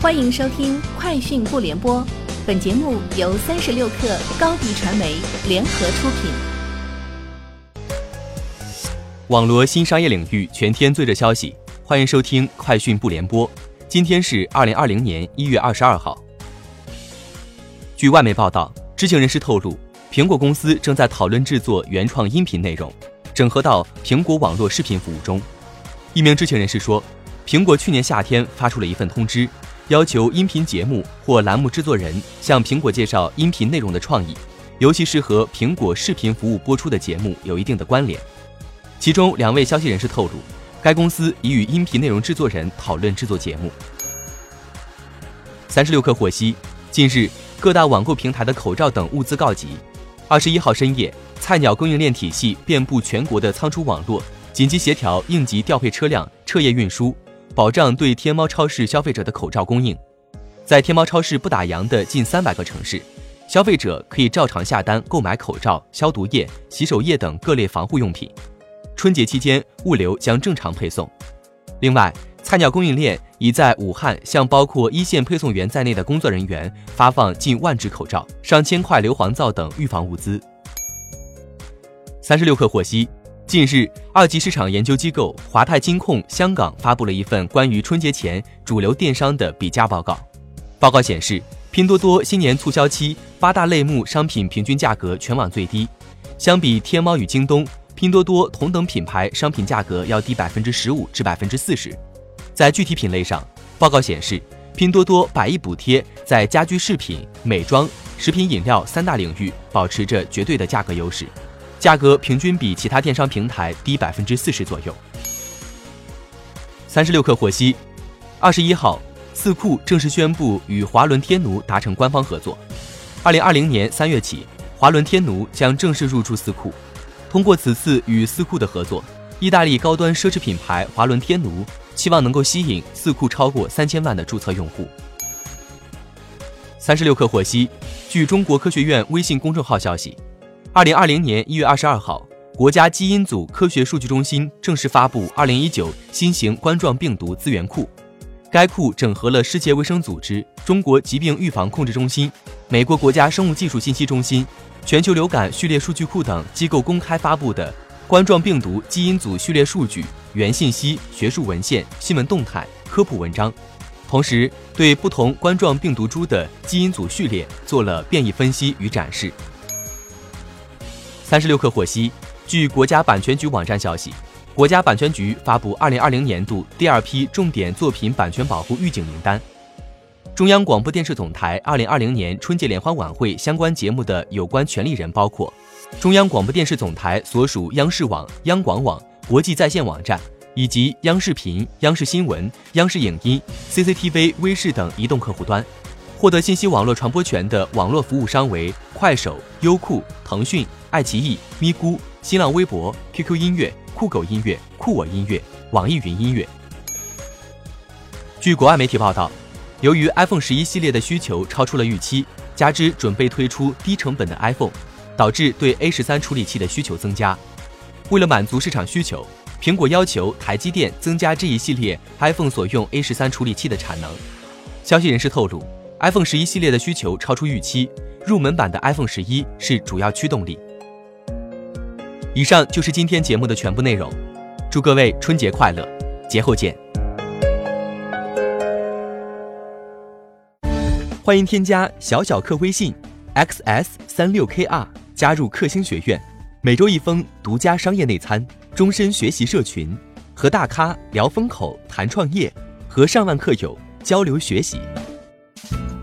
欢迎收听《快讯不联播》，本节目由三十六克高低传媒联合出品。网罗新商业领域全天最热消息，欢迎收听《快讯不联播》。今天是二零二零年一月二十二号。据外媒报道，知情人士透露，苹果公司正在讨论制作原创音频内容，整合到苹果网络视频服务中。一名知情人士说，苹果去年夏天发出了一份通知。要求音频节目或栏目制作人向苹果介绍音频内容的创意，尤其是和苹果视频服务播出的节目有一定的关联。其中两位消息人士透露，该公司已与音频内容制作人讨论制作节目。三十六氪获悉，近日各大网购平台的口罩等物资告急。二十一号深夜，菜鸟供应链体系遍布全国的仓储网络，紧急协调应急调配车辆，彻夜运输。保障对天猫超市消费者的口罩供应，在天猫超市不打烊的近三百个城市，消费者可以照常下单购买口罩、消毒液、洗手液等各类防护用品。春节期间物流将正常配送。另外，菜鸟供应链已在武汉向包括一线配送员在内的工作人员发放近万只口罩、上千块硫磺皂等预防物资。三十六氪获悉。近日，二级市场研究机构华泰金控香港发布了一份关于春节前主流电商的比价报告。报告显示，拼多多新年促销期八大类目商品平均价格全网最低，相比天猫与京东，拼多多同等品牌商品价格要低百分之十五至百分之四十。在具体品类上，报告显示，拼多多百亿补贴在家居饰品、美妆、食品饮料三大领域保持着绝对的价格优势。价格平均比其他电商平台低百分之四十左右。三十六氪获悉，二十一号，四库正式宣布与华伦天奴达成官方合作。二零二零年三月起，华伦天奴将正式入驻四库。通过此次与四库的合作，意大利高端奢侈品牌华伦天奴期望能够吸引四库超过三千万的注册用户。三十六氪获悉，据中国科学院微信公众号消息。二零二零年一月二十二号，国家基因组科学数据中心正式发布二零一九新型冠状病毒资源库。该库整合了世界卫生组织、中国疾病预防控制中心、美国国家生物技术信息中心、全球流感序列数据库等机构公开发布的冠状病毒基因组序列数据、原信息、学术文献、新闻动态、科普文章，同时对不同冠状病毒株的基因组序列做了变异分析与展示。三十六氪获悉，据国家版权局网站消息，国家版权局发布二零二零年度第二批重点作品版权保护预警名单。中央广播电视总台二零二零年春节联欢晚会相关节目的有关权利人包括中央广播电视总台所属央视网、央广网、国际在线网站，以及央视频、央视新闻、央视影音、CCTV 微视等移动客户端。获得信息网络传播权的网络服务商为快手、优酷、腾讯。爱奇艺、咪咕、新浪微博、QQ 音乐、酷狗音乐、酷我音乐、网易云音乐。据国外媒体报道，由于 iPhone 十一系列的需求超出了预期，加之准备推出低成本的 iPhone，导致对 A 十三处理器的需求增加。为了满足市场需求，苹果要求台积电增加这一系列 iPhone 所用 A 十三处理器的产能。消息人士透露，iPhone 十一系列的需求超出预期，入门版的 iPhone 十一是主要驱动力。以上就是今天节目的全部内容，祝各位春节快乐，节后见。欢迎添加小小客微信 xs 三六 kr 加入克星学院，每周一封独家商业内参，终身学习社群，和大咖聊风口谈创业，和上万客友交流学习。